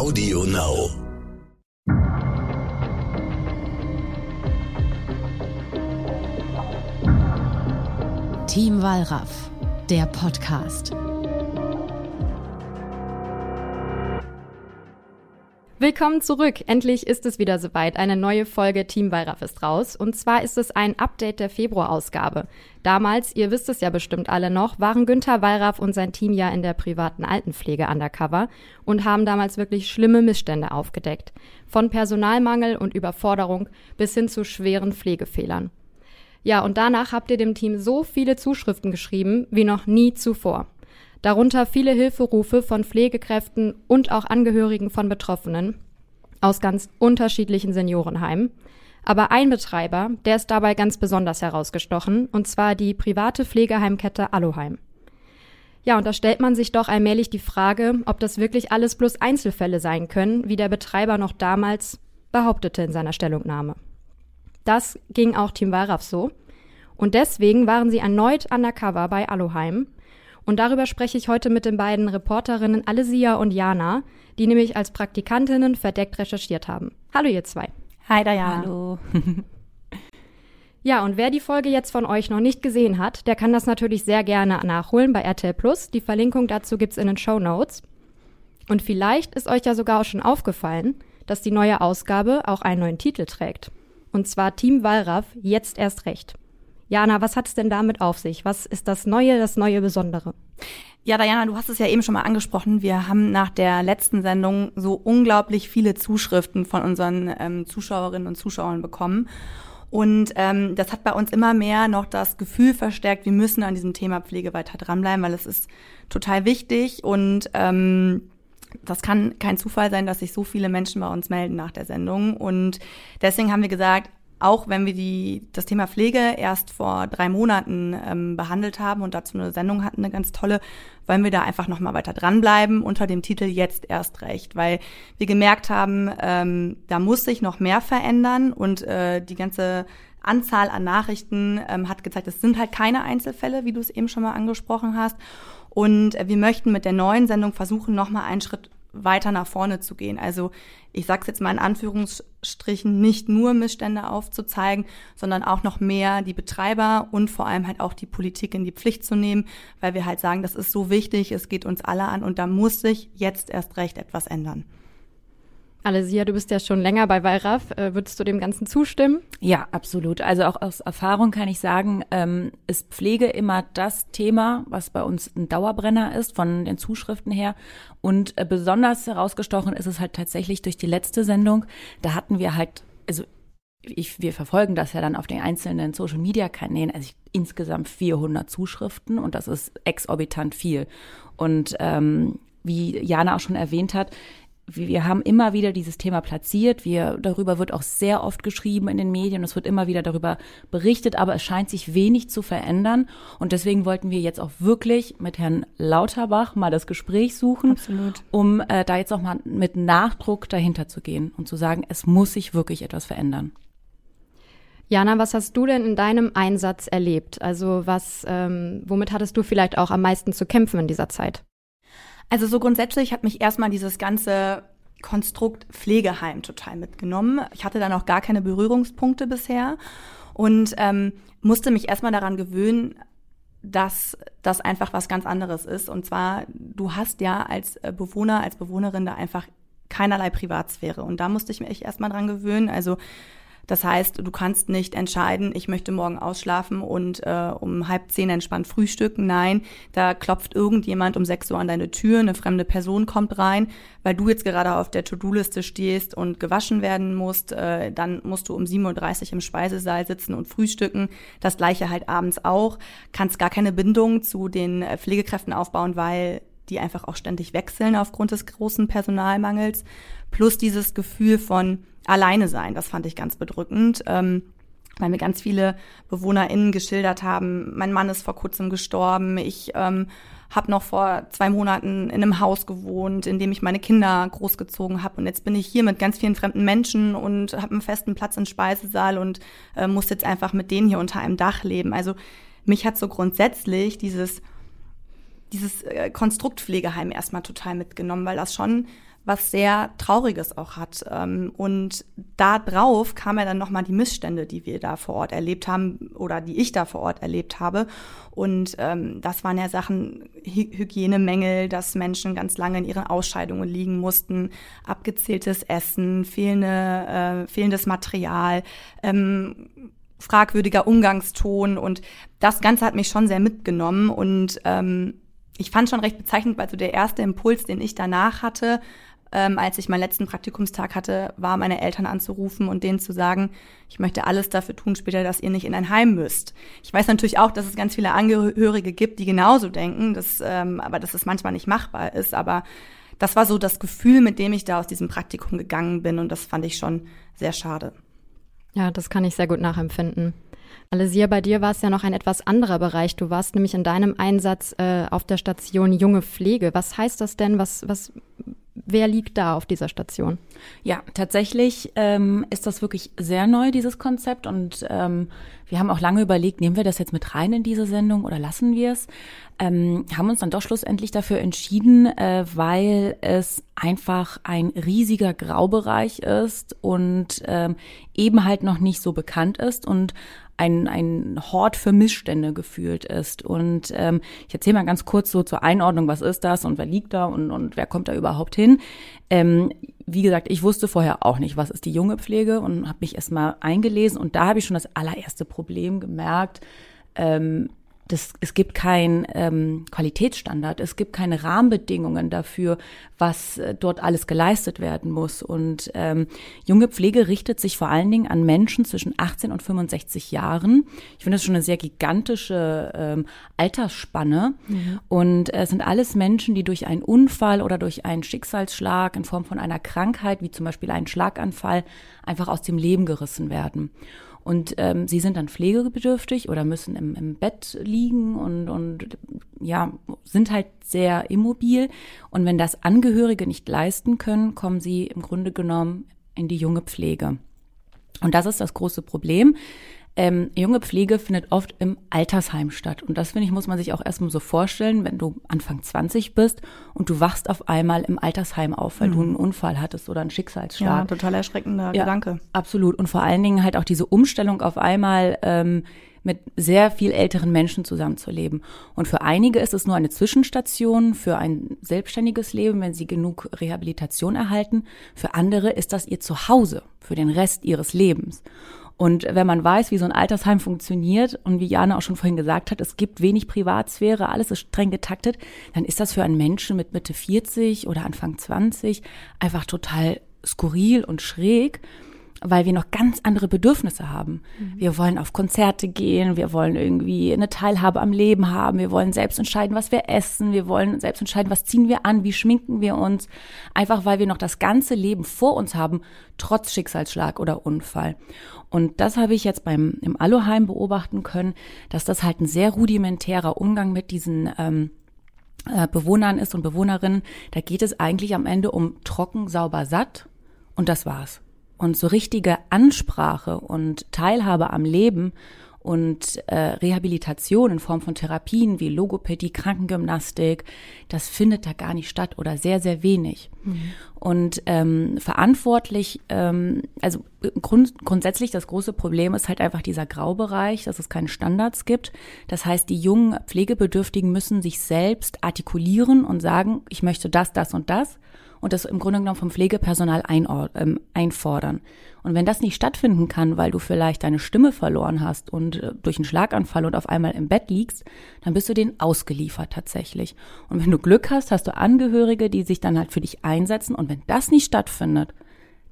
Audio Now. Team Wallraff, der Podcast. Willkommen zurück. Endlich ist es wieder soweit. Eine neue Folge Team Wallraff ist raus. Und zwar ist es ein Update der Februarausgabe. Damals, ihr wisst es ja bestimmt alle noch, waren Günther Wallraff und sein Team ja in der privaten Altenpflege undercover und haben damals wirklich schlimme Missstände aufgedeckt. Von Personalmangel und Überforderung bis hin zu schweren Pflegefehlern. Ja, und danach habt ihr dem Team so viele Zuschriften geschrieben wie noch nie zuvor darunter viele Hilferufe von Pflegekräften und auch Angehörigen von Betroffenen aus ganz unterschiedlichen Seniorenheimen. Aber ein Betreiber, der ist dabei ganz besonders herausgestochen, und zwar die private Pflegeheimkette Aloheim. Ja, und da stellt man sich doch allmählich die Frage, ob das wirklich alles bloß Einzelfälle sein können, wie der Betreiber noch damals behauptete in seiner Stellungnahme. Das ging auch Team Wallraff so. Und deswegen waren sie erneut undercover bei Aloheim und darüber spreche ich heute mit den beiden Reporterinnen Alesia und Jana, die nämlich als Praktikantinnen verdeckt recherchiert haben. Hallo ihr zwei. Hi Diana. Hallo. Ja, und wer die Folge jetzt von euch noch nicht gesehen hat, der kann das natürlich sehr gerne nachholen bei RTL Plus. Die Verlinkung dazu gibt's in den Show Notes. Und vielleicht ist euch ja sogar auch schon aufgefallen, dass die neue Ausgabe auch einen neuen Titel trägt. Und zwar Team Wallraff jetzt erst recht. Jana, was hat es denn damit auf sich? Was ist das Neue, das neue Besondere? Ja, Diana, du hast es ja eben schon mal angesprochen. Wir haben nach der letzten Sendung so unglaublich viele Zuschriften von unseren ähm, Zuschauerinnen und Zuschauern bekommen. Und ähm, das hat bei uns immer mehr noch das Gefühl verstärkt, wir müssen an diesem Thema Pflege weiter dranbleiben, weil es ist total wichtig und ähm, das kann kein Zufall sein, dass sich so viele Menschen bei uns melden nach der Sendung. Und deswegen haben wir gesagt, auch wenn wir die, das Thema Pflege erst vor drei Monaten ähm, behandelt haben und dazu eine Sendung hatten, eine ganz tolle, wollen wir da einfach nochmal weiter dranbleiben unter dem Titel Jetzt erst recht, weil wir gemerkt haben, ähm, da muss sich noch mehr verändern und äh, die ganze Anzahl an Nachrichten ähm, hat gezeigt, es sind halt keine Einzelfälle, wie du es eben schon mal angesprochen hast. Und wir möchten mit der neuen Sendung versuchen, nochmal einen Schritt weiter nach vorne zu gehen. Also ich sage es jetzt mal in Anführungsstrichen, nicht nur Missstände aufzuzeigen, sondern auch noch mehr die Betreiber und vor allem halt auch die Politik in die Pflicht zu nehmen, weil wir halt sagen, das ist so wichtig, es geht uns alle an und da muss sich jetzt erst recht etwas ändern. Alesia, du bist ja schon länger bei Wallraff. Äh, würdest du dem Ganzen zustimmen? Ja, absolut. Also auch aus Erfahrung kann ich sagen, ähm, ist Pflege immer das Thema, was bei uns ein Dauerbrenner ist, von den Zuschriften her. Und äh, besonders herausgestochen ist es halt tatsächlich durch die letzte Sendung. Da hatten wir halt, also ich, wir verfolgen das ja dann auf den einzelnen Social Media Kanälen, also ich, insgesamt 400 Zuschriften und das ist exorbitant viel. Und ähm, wie Jana auch schon erwähnt hat, wir haben immer wieder dieses Thema platziert. Wir, darüber wird auch sehr oft geschrieben in den Medien. Es wird immer wieder darüber berichtet, aber es scheint sich wenig zu verändern. Und deswegen wollten wir jetzt auch wirklich mit Herrn Lauterbach mal das Gespräch suchen, Absolut. um äh, da jetzt auch mal mit Nachdruck dahinter zu gehen und zu sagen, es muss sich wirklich etwas verändern. Jana, was hast du denn in deinem Einsatz erlebt? Also was, ähm, womit hattest du vielleicht auch am meisten zu kämpfen in dieser Zeit? Also so grundsätzlich hat mich erstmal dieses ganze Konstrukt Pflegeheim total mitgenommen. Ich hatte da noch gar keine Berührungspunkte bisher und ähm, musste mich erstmal daran gewöhnen, dass das einfach was ganz anderes ist. Und zwar, du hast ja als äh, Bewohner, als Bewohnerin da einfach keinerlei Privatsphäre. Und da musste ich mich erstmal dran gewöhnen. Also das heißt, du kannst nicht entscheiden, ich möchte morgen ausschlafen und äh, um halb zehn entspannt frühstücken. Nein, da klopft irgendjemand um sechs Uhr an deine Tür, eine fremde Person kommt rein, weil du jetzt gerade auf der To-Do-Liste stehst und gewaschen werden musst. Äh, dann musst du um 7.30 Uhr im Speisesaal sitzen und frühstücken. Das gleiche halt abends auch. Kannst gar keine Bindung zu den äh, Pflegekräften aufbauen, weil die einfach auch ständig wechseln aufgrund des großen Personalmangels. Plus dieses Gefühl von, alleine sein. Das fand ich ganz bedrückend. Ähm, weil mir ganz viele BewohnerInnen geschildert haben, mein Mann ist vor kurzem gestorben, ich ähm, habe noch vor zwei Monaten in einem Haus gewohnt, in dem ich meine Kinder großgezogen habe und jetzt bin ich hier mit ganz vielen fremden Menschen und habe einen festen Platz im Speisesaal und äh, muss jetzt einfach mit denen hier unter einem Dach leben. Also mich hat so grundsätzlich dieses dieses äh, Konstrukt erstmal total mitgenommen, weil das schon was sehr Trauriges auch hat. Ähm, und da drauf kam ja dann nochmal die Missstände, die wir da vor Ort erlebt haben oder die ich da vor Ort erlebt habe. Und ähm, das waren ja Sachen, Hy Hygienemängel, dass Menschen ganz lange in ihren Ausscheidungen liegen mussten, abgezähltes Essen, fehlende, äh, fehlendes Material, ähm, fragwürdiger Umgangston und das Ganze hat mich schon sehr mitgenommen und ähm, ich fand schon recht bezeichnend, weil so der erste Impuls, den ich danach hatte, ähm, als ich meinen letzten Praktikumstag hatte, war meine Eltern anzurufen und denen zu sagen, ich möchte alles dafür tun später, dass ihr nicht in ein Heim müsst. Ich weiß natürlich auch, dass es ganz viele Angehörige gibt, die genauso denken, dass, ähm, aber dass es manchmal nicht machbar ist. Aber das war so das Gefühl, mit dem ich da aus diesem Praktikum gegangen bin und das fand ich schon sehr schade. Ja, das kann ich sehr gut nachempfinden. Alessia, bei dir war es ja noch ein etwas anderer Bereich. Du warst nämlich in deinem Einsatz äh, auf der Station Junge Pflege. Was heißt das denn? Was, was Wer liegt da auf dieser Station? Ja, tatsächlich ähm, ist das wirklich sehr neu, dieses Konzept. Und ähm, wir haben auch lange überlegt, nehmen wir das jetzt mit rein in diese Sendung oder lassen wir es? Ähm, haben uns dann doch schlussendlich dafür entschieden, äh, weil es einfach ein riesiger Graubereich ist und ähm, eben halt noch nicht so bekannt ist und ein, ein Hort für Missstände gefühlt ist. Und ähm, ich erzähle mal ganz kurz so zur Einordnung, was ist das und wer liegt da und, und wer kommt da überhaupt hin. Ähm, wie gesagt, ich wusste vorher auch nicht, was ist die junge Pflege und habe mich erstmal eingelesen und da habe ich schon das allererste Problem gemerkt. Ähm, das, es gibt keinen ähm, Qualitätsstandard, es gibt keine Rahmenbedingungen dafür, was äh, dort alles geleistet werden muss. Und ähm, junge Pflege richtet sich vor allen Dingen an Menschen zwischen 18 und 65 Jahren. Ich finde das schon eine sehr gigantische ähm, Altersspanne. Mhm. Und es äh, sind alles Menschen, die durch einen Unfall oder durch einen Schicksalsschlag in Form von einer Krankheit, wie zum Beispiel einen Schlaganfall, einfach aus dem Leben gerissen werden. Und ähm, sie sind dann pflegebedürftig oder müssen im, im Bett liegen und, und ja, sind halt sehr immobil. Und wenn das Angehörige nicht leisten können, kommen sie im Grunde genommen in die junge Pflege. Und das ist das große Problem. Ähm, junge Pflege findet oft im Altersheim statt. Und das, finde ich, muss man sich auch erstmal so vorstellen, wenn du Anfang 20 bist und du wachst auf einmal im Altersheim auf, weil mhm. du einen Unfall hattest oder einen Schicksalsschlag. Ja, total erschreckender ja, Gedanke. Absolut. Und vor allen Dingen halt auch diese Umstellung auf einmal ähm, mit sehr viel älteren Menschen zusammenzuleben. Und für einige ist es nur eine Zwischenstation für ein selbstständiges Leben, wenn sie genug Rehabilitation erhalten. Für andere ist das ihr Zuhause für den Rest ihres Lebens. Und wenn man weiß, wie so ein Altersheim funktioniert und wie Jana auch schon vorhin gesagt hat, es gibt wenig Privatsphäre, alles ist streng getaktet, dann ist das für einen Menschen mit Mitte 40 oder Anfang 20 einfach total skurril und schräg weil wir noch ganz andere Bedürfnisse haben. Mhm. Wir wollen auf Konzerte gehen, wir wollen irgendwie eine Teilhabe am Leben haben, wir wollen selbst entscheiden, was wir essen, wir wollen selbst entscheiden, was ziehen wir an, wie schminken wir uns, einfach weil wir noch das ganze Leben vor uns haben, trotz Schicksalsschlag oder Unfall. Und das habe ich jetzt beim im Aluheim beobachten können, dass das halt ein sehr rudimentärer Umgang mit diesen ähm, äh, Bewohnern ist und Bewohnerinnen. Da geht es eigentlich am Ende um trocken, sauber, satt und das war's. Und so richtige Ansprache und Teilhabe am Leben und äh, Rehabilitation in Form von Therapien wie Logopädie, Krankengymnastik, das findet da gar nicht statt oder sehr, sehr wenig. Mhm. Und ähm, verantwortlich, ähm, also grund, grundsätzlich das große Problem ist halt einfach dieser Graubereich, dass es keine Standards gibt. Das heißt, die jungen Pflegebedürftigen müssen sich selbst artikulieren und sagen, ich möchte das, das und das und das im Grunde genommen vom Pflegepersonal ähm, einfordern. Und wenn das nicht stattfinden kann, weil du vielleicht deine Stimme verloren hast und äh, durch einen Schlaganfall und auf einmal im Bett liegst, dann bist du denen ausgeliefert tatsächlich. Und wenn du Glück hast, hast du Angehörige, die sich dann halt für dich einsetzen. Und wenn das nicht stattfindet,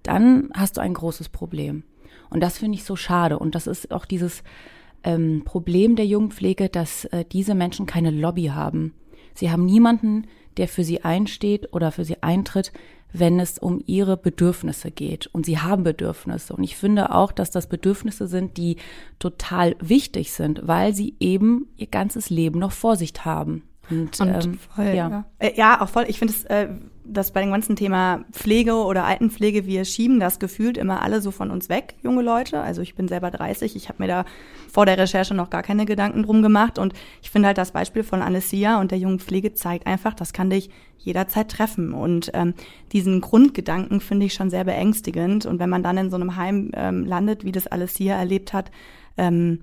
dann hast du ein großes Problem. Und das finde ich so schade. Und das ist auch dieses ähm, Problem der Jungpflege, dass äh, diese Menschen keine Lobby haben. Sie haben niemanden, der für sie einsteht oder für sie eintritt, wenn es um ihre Bedürfnisse geht. Und sie haben Bedürfnisse. Und ich finde auch, dass das Bedürfnisse sind, die total wichtig sind, weil sie eben ihr ganzes Leben noch vor sich haben. Und, und ähm, voll, ja. Ja. Äh, ja. auch voll. Ich finde es äh, dass bei dem ganzen Thema Pflege oder Altenpflege, wir schieben das gefühlt immer alle so von uns weg, junge Leute. Also ich bin selber 30, ich habe mir da vor der Recherche noch gar keine Gedanken drum gemacht. Und ich finde halt das Beispiel von Alessia und der jungen Pflege zeigt einfach, das kann dich jederzeit treffen. Und ähm, diesen Grundgedanken finde ich schon sehr beängstigend. Und wenn man dann in so einem Heim ähm, landet, wie das Alessia erlebt hat, ähm,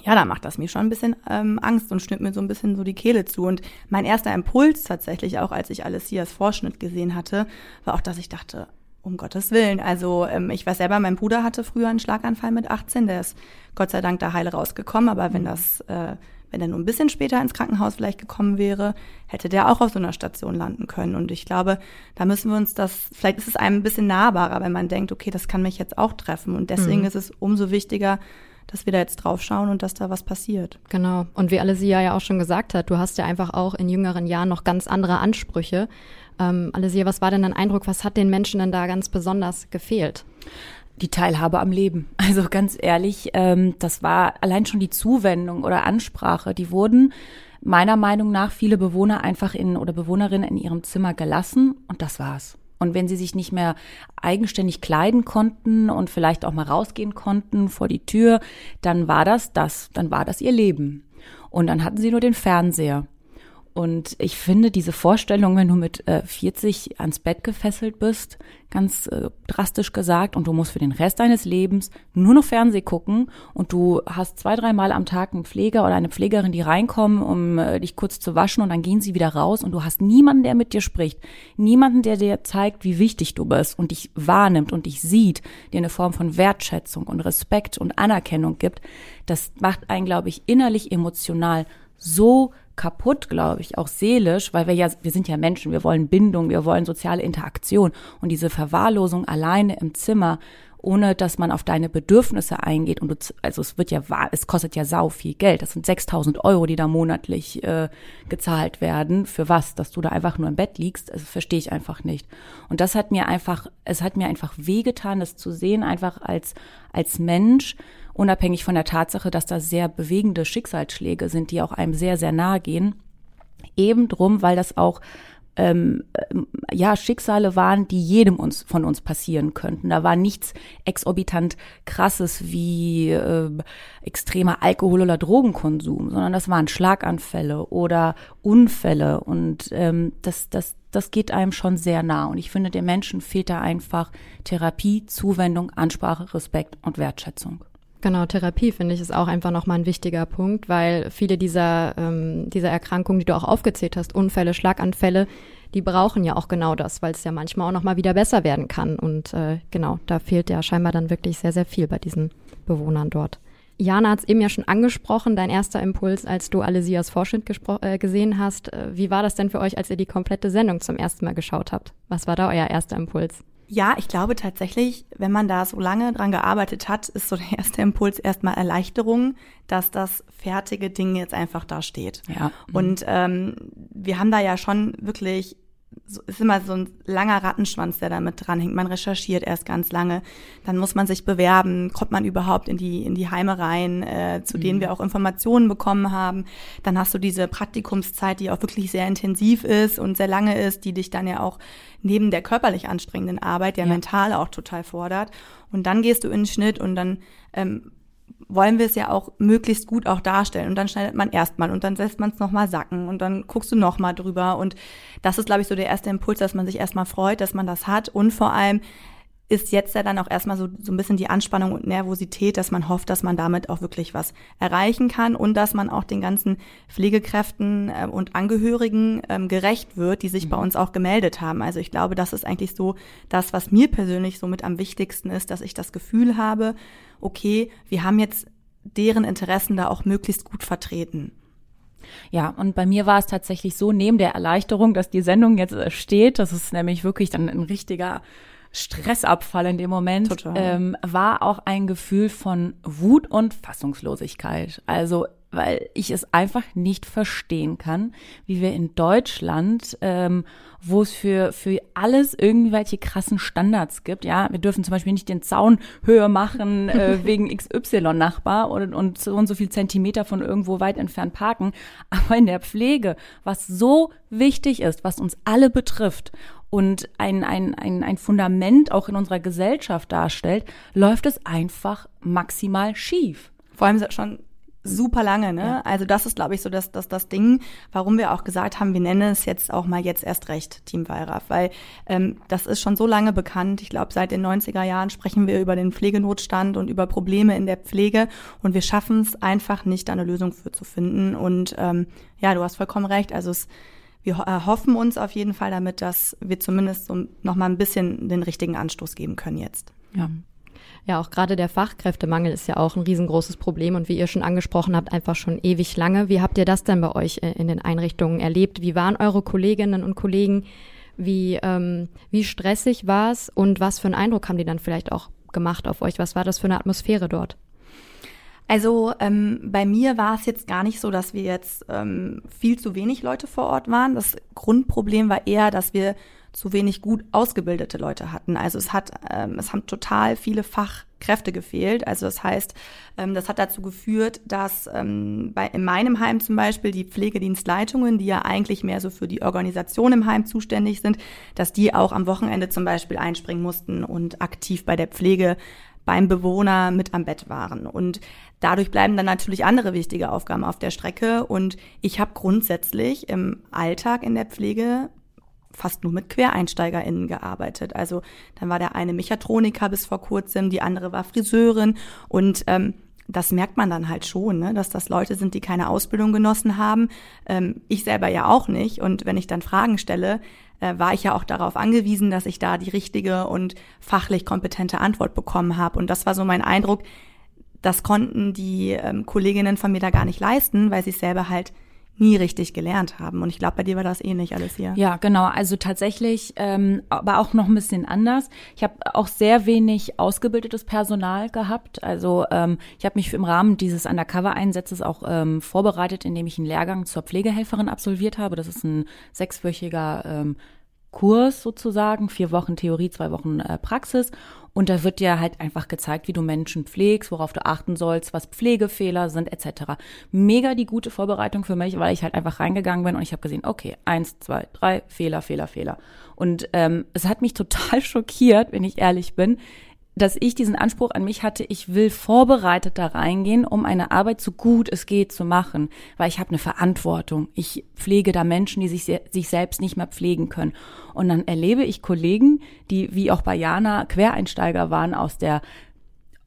ja, da macht das mir schon ein bisschen ähm, Angst und schnürt mir so ein bisschen so die Kehle zu. Und mein erster Impuls tatsächlich, auch als ich Alessias Vorschnitt gesehen hatte, war auch, dass ich dachte, um Gottes Willen. Also ähm, ich weiß selber, mein Bruder hatte früher einen Schlaganfall mit 18, der ist Gott sei Dank da heile rausgekommen, aber wenn das, äh, wenn er nur ein bisschen später ins Krankenhaus vielleicht gekommen wäre, hätte der auch auf so einer Station landen können. Und ich glaube, da müssen wir uns das, vielleicht ist es einem ein bisschen nahbarer, wenn man denkt, okay, das kann mich jetzt auch treffen. Und deswegen mhm. ist es umso wichtiger, dass wir da jetzt drauf schauen und dass da was passiert. Genau. Und wie Alesia ja auch schon gesagt hat, du hast ja einfach auch in jüngeren Jahren noch ganz andere Ansprüche. Ähm, Alesia, was war denn dein Eindruck? Was hat den Menschen denn da ganz besonders gefehlt? die Teilhabe am Leben. Also ganz ehrlich, ähm, das war allein schon die Zuwendung oder Ansprache. Die wurden meiner Meinung nach viele Bewohner einfach in oder Bewohnerinnen in ihrem Zimmer gelassen und das war's. Und wenn sie sich nicht mehr eigenständig kleiden konnten und vielleicht auch mal rausgehen konnten vor die Tür, dann war das das, dann war das ihr Leben. Und dann hatten sie nur den Fernseher. Und ich finde diese Vorstellung, wenn du mit äh, 40 ans Bett gefesselt bist, ganz äh, drastisch gesagt, und du musst für den Rest deines Lebens nur noch Fernseh gucken und du hast zwei, dreimal am Tag einen Pfleger oder eine Pflegerin, die reinkommen, um äh, dich kurz zu waschen und dann gehen sie wieder raus und du hast niemanden, der mit dir spricht, niemanden, der dir zeigt, wie wichtig du bist und dich wahrnimmt und dich sieht, dir eine Form von Wertschätzung und Respekt und Anerkennung gibt, das macht einen, glaube ich, innerlich emotional so kaputt, glaube ich, auch seelisch, weil wir ja, wir sind ja Menschen, wir wollen Bindung, wir wollen soziale Interaktion. Und diese Verwahrlosung alleine im Zimmer, ohne dass man auf deine Bedürfnisse eingeht und du, also es wird ja es kostet ja sau viel Geld, das sind 6000 Euro, die da monatlich äh, gezahlt werden, für was, dass du da einfach nur im Bett liegst, also verstehe ich einfach nicht. Und das hat mir einfach, es hat mir einfach wehgetan, das zu sehen, einfach als, als Mensch, unabhängig von der Tatsache, dass da sehr bewegende Schicksalsschläge sind, die auch einem sehr, sehr nahe gehen. Eben drum, weil das auch ähm, ja Schicksale waren, die jedem uns von uns passieren könnten. Da war nichts exorbitant krasses wie äh, extremer Alkohol- oder Drogenkonsum, sondern das waren Schlaganfälle oder Unfälle und ähm, das das das geht einem schon sehr nah und ich finde, dem Menschen fehlt da einfach Therapie, Zuwendung, Ansprache, Respekt und Wertschätzung. Genau, Therapie finde ich ist auch einfach nochmal ein wichtiger Punkt, weil viele dieser, ähm, dieser Erkrankungen, die du auch aufgezählt hast, Unfälle, Schlaganfälle, die brauchen ja auch genau das, weil es ja manchmal auch nochmal wieder besser werden kann. Und äh, genau, da fehlt ja scheinbar dann wirklich sehr, sehr viel bei diesen Bewohnern dort. Jana hat es eben ja schon angesprochen, dein erster Impuls, als du Alesias Vorschnitt äh, gesehen hast. Äh, wie war das denn für euch, als ihr die komplette Sendung zum ersten Mal geschaut habt? Was war da euer erster Impuls? Ja, ich glaube tatsächlich, wenn man da so lange dran gearbeitet hat, ist so der erste Impuls erstmal Erleichterung, dass das fertige Ding jetzt einfach da steht. Ja. Und ähm, wir haben da ja schon wirklich so, ist immer so ein langer Rattenschwanz, der da mit dranhängt. Man recherchiert erst ganz lange, dann muss man sich bewerben, kommt man überhaupt in die in die Heime rein, äh, zu mhm. denen wir auch Informationen bekommen haben. Dann hast du diese Praktikumszeit, die auch wirklich sehr intensiv ist und sehr lange ist, die dich dann ja auch neben der körperlich anstrengenden Arbeit ja, ja. mental auch total fordert. Und dann gehst du in den Schnitt und dann ähm, wollen wir es ja auch möglichst gut auch darstellen. Und dann schneidet man erstmal und dann lässt man es nochmal sacken und dann guckst du nochmal drüber. Und das ist, glaube ich, so der erste Impuls, dass man sich erstmal freut, dass man das hat. Und vor allem ist jetzt ja dann auch erstmal so, so ein bisschen die Anspannung und Nervosität, dass man hofft, dass man damit auch wirklich was erreichen kann und dass man auch den ganzen Pflegekräften äh, und Angehörigen ähm, gerecht wird, die sich mhm. bei uns auch gemeldet haben. Also ich glaube, das ist eigentlich so das, was mir persönlich so mit am wichtigsten ist, dass ich das Gefühl habe, okay, wir haben jetzt deren Interessen da auch möglichst gut vertreten. Ja, und bei mir war es tatsächlich so, neben der Erleichterung, dass die Sendung jetzt äh, steht, das ist nämlich wirklich dann ein richtiger Stressabfall in dem Moment, Total. ähm, war auch ein Gefühl von Wut und Fassungslosigkeit. Also weil ich es einfach nicht verstehen kann, wie wir in Deutschland, ähm, wo es für, für alles irgendwelche krassen Standards gibt, ja, wir dürfen zum Beispiel nicht den Zaun höher machen äh, wegen XY-Nachbar und, und so und so viel Zentimeter von irgendwo weit entfernt parken, aber in der Pflege, was so wichtig ist, was uns alle betrifft und ein, ein, ein, ein Fundament auch in unserer Gesellschaft darstellt, läuft es einfach maximal schief. Vor allem schon super lange, ne? Ja. Also das ist, glaube ich, so das, das, das Ding, warum wir auch gesagt haben, wir nennen es jetzt auch mal jetzt erst recht Team Wallraff, weil ähm, das ist schon so lange bekannt. Ich glaube, seit den 90er Jahren sprechen wir über den Pflegenotstand und über Probleme in der Pflege und wir schaffen es einfach nicht, da eine Lösung für zu finden. Und ähm, ja, du hast vollkommen recht. Also es wir erhoffen uns auf jeden Fall damit, dass wir zumindest so noch mal ein bisschen den richtigen Anstoß geben können jetzt. Ja. Ja, auch gerade der Fachkräftemangel ist ja auch ein riesengroßes Problem und wie ihr schon angesprochen habt, einfach schon ewig lange. Wie habt ihr das denn bei euch äh, in den Einrichtungen erlebt? Wie waren eure Kolleginnen und Kollegen? Wie, ähm, wie stressig war es und was für einen Eindruck haben die dann vielleicht auch gemacht auf euch? Was war das für eine Atmosphäre dort? Also ähm, bei mir war es jetzt gar nicht so, dass wir jetzt ähm, viel zu wenig Leute vor Ort waren. Das Grundproblem war eher, dass wir zu wenig gut ausgebildete Leute hatten. Also es hat, ähm, es haben total viele Fachkräfte gefehlt. Also das heißt, ähm, das hat dazu geführt, dass ähm, bei, in meinem Heim zum Beispiel die Pflegedienstleitungen, die ja eigentlich mehr so für die Organisation im Heim zuständig sind, dass die auch am Wochenende zum Beispiel einspringen mussten und aktiv bei der Pflege beim Bewohner mit am Bett waren. Und dadurch bleiben dann natürlich andere wichtige Aufgaben auf der Strecke. Und ich habe grundsätzlich im Alltag in der Pflege fast nur mit QuereinsteigerInnen gearbeitet. Also dann war der eine Mechatroniker bis vor kurzem, die andere war Friseurin und ähm, das merkt man dann halt schon, ne? dass das Leute sind, die keine Ausbildung genossen haben. Ähm, ich selber ja auch nicht. Und wenn ich dann Fragen stelle, äh, war ich ja auch darauf angewiesen, dass ich da die richtige und fachlich kompetente Antwort bekommen habe. Und das war so mein Eindruck, das konnten die ähm, Kolleginnen von mir da gar nicht leisten, weil sie es selber halt nie richtig gelernt haben. Und ich glaube, bei dir war das ähnlich alles hier. Ja, genau. Also tatsächlich, ähm, aber auch noch ein bisschen anders. Ich habe auch sehr wenig ausgebildetes Personal gehabt. Also ähm, ich habe mich im Rahmen dieses Undercover-Einsatzes auch ähm, vorbereitet, indem ich einen Lehrgang zur Pflegehelferin absolviert habe. Das ist ein sechswöchiger ähm, Kurs sozusagen, vier Wochen Theorie, zwei Wochen äh, Praxis. Und da wird dir halt einfach gezeigt, wie du Menschen pflegst, worauf du achten sollst, was Pflegefehler sind, etc. Mega die gute Vorbereitung für mich, weil ich halt einfach reingegangen bin und ich habe gesehen, okay, eins, zwei, drei, Fehler, Fehler, Fehler. Und ähm, es hat mich total schockiert, wenn ich ehrlich bin dass ich diesen Anspruch an mich hatte, ich will vorbereitet da reingehen, um eine Arbeit so gut es geht zu machen, weil ich habe eine Verantwortung. Ich pflege da Menschen, die sich, sich selbst nicht mehr pflegen können. Und dann erlebe ich Kollegen, die wie auch bei Jana Quereinsteiger waren aus der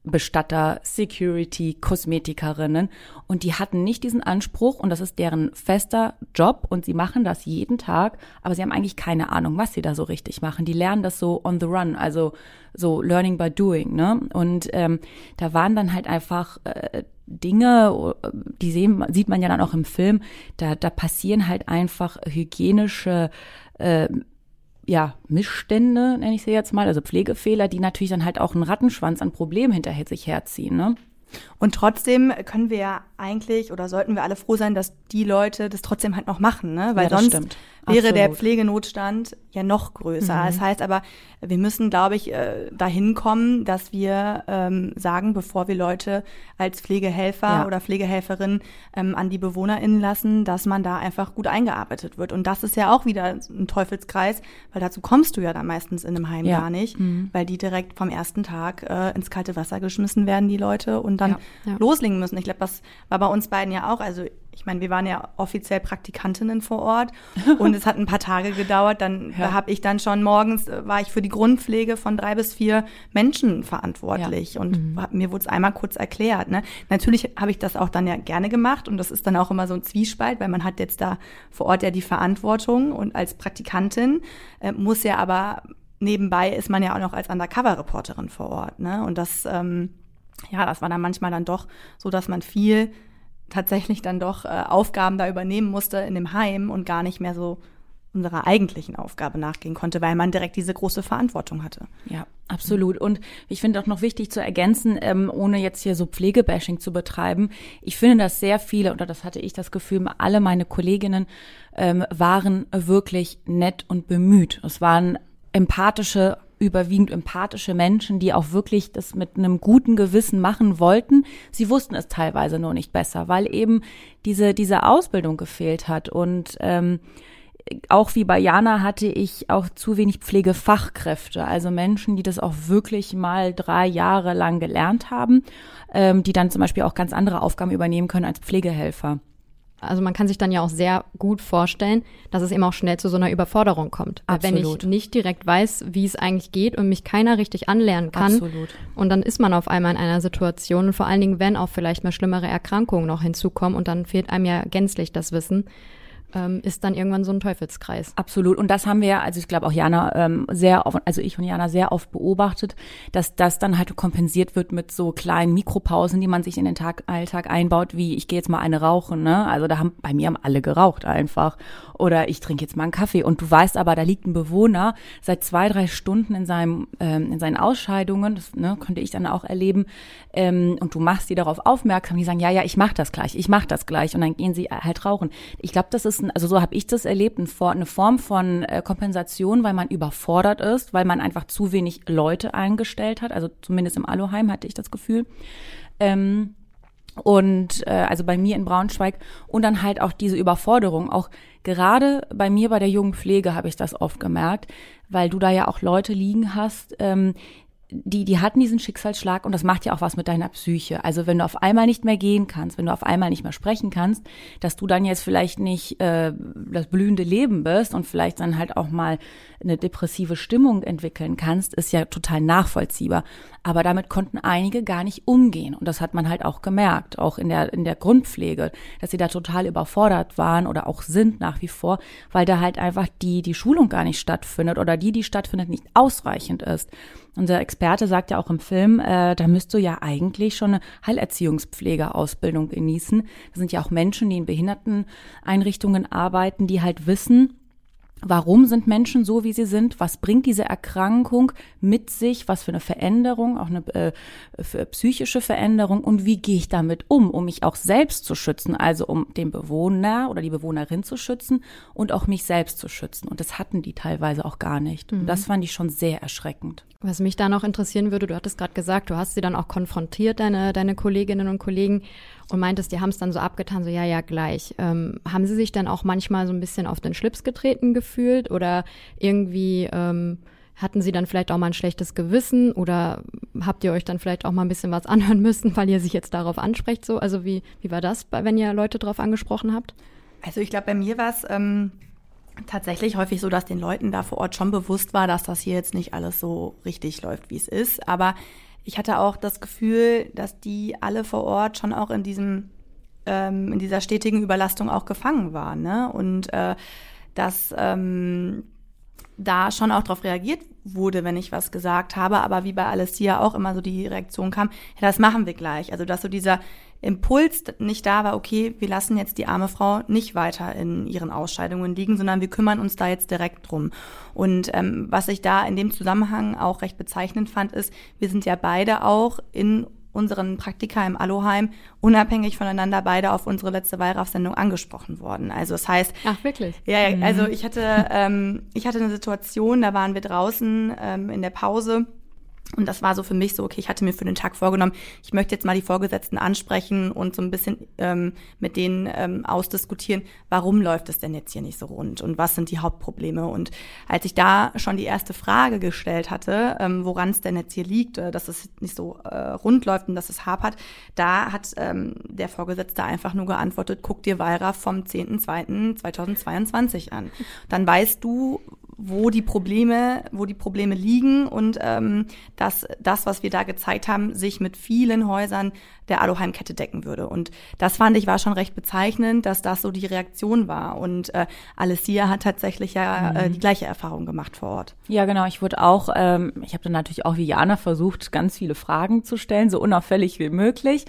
Bestatter, Security, Kosmetikerinnen und die hatten nicht diesen Anspruch und das ist deren fester Job und sie machen das jeden Tag, aber sie haben eigentlich keine Ahnung, was sie da so richtig machen. Die lernen das so on the run, also so learning by doing, ne? Und ähm, da waren dann halt einfach äh, Dinge, die sehen, sieht man ja dann auch im Film, da, da passieren halt einfach hygienische äh, ja, Missstände, nenne ich sie jetzt mal, also Pflegefehler, die natürlich dann halt auch einen Rattenschwanz an Problemen hinterher sich herziehen. Ne? Und trotzdem können wir ja eigentlich oder sollten wir alle froh sein, dass die Leute das trotzdem halt noch machen, ne? Weil ja, sonst stimmt. Wäre der Pflegenotstand ja noch größer. Mhm. Das heißt aber, wir müssen, glaube ich, äh, dahin kommen, dass wir ähm, sagen, bevor wir Leute als Pflegehelfer ja. oder Pflegehelferin ähm, an die BewohnerInnen lassen, dass man da einfach gut eingearbeitet wird. Und das ist ja auch wieder ein Teufelskreis, weil dazu kommst du ja dann meistens in einem Heim ja. gar nicht, mhm. weil die direkt vom ersten Tag äh, ins kalte Wasser geschmissen werden, die Leute, und dann loslegen müssen. Ich glaube, das war bei uns beiden ja auch. Also ich meine, wir waren ja offiziell Praktikantinnen vor Ort und es hat ein paar Tage gedauert. Dann ja. habe ich dann schon morgens äh, war ich für die Grundpflege von drei bis vier Menschen verantwortlich ja. und mhm. mir wurde es einmal kurz erklärt. Ne? Natürlich habe ich das auch dann ja gerne gemacht und das ist dann auch immer so ein Zwiespalt, weil man hat jetzt da vor Ort ja die Verantwortung und als Praktikantin äh, muss ja aber nebenbei ist man ja auch noch als Undercover-Reporterin vor Ort. Ne? Und das ähm, ja, das war dann manchmal dann doch so, dass man viel tatsächlich dann doch äh, Aufgaben da übernehmen musste in dem Heim und gar nicht mehr so unserer eigentlichen Aufgabe nachgehen konnte, weil man direkt diese große Verantwortung hatte. Ja, absolut. Und ich finde auch noch wichtig zu ergänzen, ähm, ohne jetzt hier so Pflegebashing zu betreiben. Ich finde, dass sehr viele, oder das hatte ich das Gefühl, alle meine Kolleginnen ähm, waren wirklich nett und bemüht. Es waren empathische überwiegend empathische Menschen, die auch wirklich das mit einem guten Gewissen machen wollten. Sie wussten es teilweise nur nicht besser, weil eben diese, diese Ausbildung gefehlt hat. Und ähm, auch wie bei Jana hatte ich auch zu wenig Pflegefachkräfte, also Menschen, die das auch wirklich mal drei Jahre lang gelernt haben, ähm, die dann zum Beispiel auch ganz andere Aufgaben übernehmen können als Pflegehelfer. Also man kann sich dann ja auch sehr gut vorstellen, dass es eben auch schnell zu so einer Überforderung kommt. Absolut. Wenn ich nicht direkt weiß, wie es eigentlich geht und mich keiner richtig anlernen kann. Absolut. Und dann ist man auf einmal in einer Situation und vor allen Dingen, wenn auch vielleicht mal schlimmere Erkrankungen noch hinzukommen und dann fehlt einem ja gänzlich das Wissen ähm, ist dann irgendwann so ein Teufelskreis. Absolut. Und das haben wir, also ich glaube auch Jana ähm, sehr oft, also ich und Jana sehr oft beobachtet, dass das dann halt kompensiert wird mit so kleinen Mikropausen, die man sich in den Tag, Alltag einbaut, wie ich gehe jetzt mal eine rauchen, ne? Also da haben bei mir haben alle geraucht einfach. Oder ich trinke jetzt mal einen Kaffee. Und du weißt aber, da liegt ein Bewohner seit zwei, drei Stunden in seinem, ähm, in seinen Ausscheidungen, das ne, konnte ich dann auch erleben, ähm, und du machst die darauf aufmerksam, die sagen, ja, ja, ich mach das gleich, ich mach das gleich. Und dann gehen sie halt rauchen. Ich glaube, das ist ein also so habe ich das erlebt, eine Form von äh, Kompensation, weil man überfordert ist, weil man einfach zu wenig Leute eingestellt hat. Also zumindest im Aluheim hatte ich das Gefühl. Ähm, und äh, also bei mir in Braunschweig und dann halt auch diese Überforderung. Auch gerade bei mir bei der jungen Pflege habe ich das oft gemerkt, weil du da ja auch Leute liegen hast, ähm, die, die hatten diesen Schicksalsschlag und das macht ja auch was mit deiner Psyche. Also wenn du auf einmal nicht mehr gehen kannst, wenn du auf einmal nicht mehr sprechen kannst, dass du dann jetzt vielleicht nicht äh, das blühende Leben bist und vielleicht dann halt auch mal eine depressive Stimmung entwickeln kannst, ist ja total nachvollziehbar. Aber damit konnten einige gar nicht umgehen und das hat man halt auch gemerkt, auch in der in der Grundpflege, dass sie da total überfordert waren oder auch sind nach wie vor, weil da halt einfach die die Schulung gar nicht stattfindet oder die die stattfindet nicht ausreichend ist. Unser Experte sagt ja auch im Film, äh, da müsst du ja eigentlich schon eine Heilerziehungspflegeausbildung genießen. Das sind ja auch Menschen, die in Behinderteneinrichtungen arbeiten, die halt wissen, Warum sind Menschen so, wie sie sind? Was bringt diese Erkrankung mit sich? Was für eine Veränderung, auch eine äh, psychische Veränderung? Und wie gehe ich damit um, um mich auch selbst zu schützen? Also um den Bewohner oder die Bewohnerin zu schützen und auch mich selbst zu schützen. Und das hatten die teilweise auch gar nicht. Mhm. Und das fand ich schon sehr erschreckend. Was mich da noch interessieren würde, du hattest gerade gesagt, du hast sie dann auch konfrontiert, deine, deine Kolleginnen und Kollegen und meintest, die haben es dann so abgetan, so ja, ja, gleich. Ähm, haben sie sich dann auch manchmal so ein bisschen auf den Schlips getreten gefühlt oder irgendwie ähm, hatten sie dann vielleicht auch mal ein schlechtes Gewissen oder habt ihr euch dann vielleicht auch mal ein bisschen was anhören müssen, weil ihr sich jetzt darauf ansprecht? So, also wie, wie war das, wenn ihr Leute darauf angesprochen habt? Also ich glaube, bei mir war es ähm, tatsächlich häufig so, dass den Leuten da vor Ort schon bewusst war, dass das hier jetzt nicht alles so richtig läuft, wie es ist. Aber ich hatte auch das Gefühl, dass die alle vor Ort schon auch in diesem ähm, in dieser stetigen Überlastung auch gefangen waren, ne? Und äh, dass ähm, da schon auch darauf reagiert wurde, wenn ich was gesagt habe, aber wie bei Alessia auch immer so die Reaktion kam, ja, das machen wir gleich. Also dass so dieser Impuls nicht da war, okay, wir lassen jetzt die arme Frau nicht weiter in ihren Ausscheidungen liegen, sondern wir kümmern uns da jetzt direkt drum. Und ähm, was ich da in dem Zusammenhang auch recht bezeichnend fand, ist, wir sind ja beide auch in unseren Praktika im Aloheim unabhängig voneinander beide auf unsere letzte Wallraff-Sendung angesprochen worden. Also das heißt, ach wirklich? Ja, mhm. also ich hatte ähm, ich hatte eine Situation, da waren wir draußen ähm, in der Pause und das war so für mich so, okay, ich hatte mir für den Tag vorgenommen, ich möchte jetzt mal die Vorgesetzten ansprechen und so ein bisschen ähm, mit denen ähm, ausdiskutieren, warum läuft es denn jetzt hier nicht so rund und was sind die Hauptprobleme. Und als ich da schon die erste Frage gestellt hatte, ähm, woran es denn jetzt hier liegt, äh, dass es nicht so äh, rund läuft und dass es hapert, da hat ähm, der Vorgesetzte einfach nur geantwortet, guck dir Wallraff vom 10.2.2022 an. Dann weißt du, wo die Probleme, wo die Probleme liegen und ähm, dass das, was wir da gezeigt haben, sich mit vielen Häusern der Aloheim-Kette decken würde. Und das fand ich war schon recht bezeichnend, dass das so die Reaktion war. Und äh, Alessia hat tatsächlich ja äh, mhm. die gleiche Erfahrung gemacht vor Ort. Ja, genau. Ich wurde auch, ähm, ich habe dann natürlich auch wie Jana versucht, ganz viele Fragen zu stellen, so unauffällig wie möglich.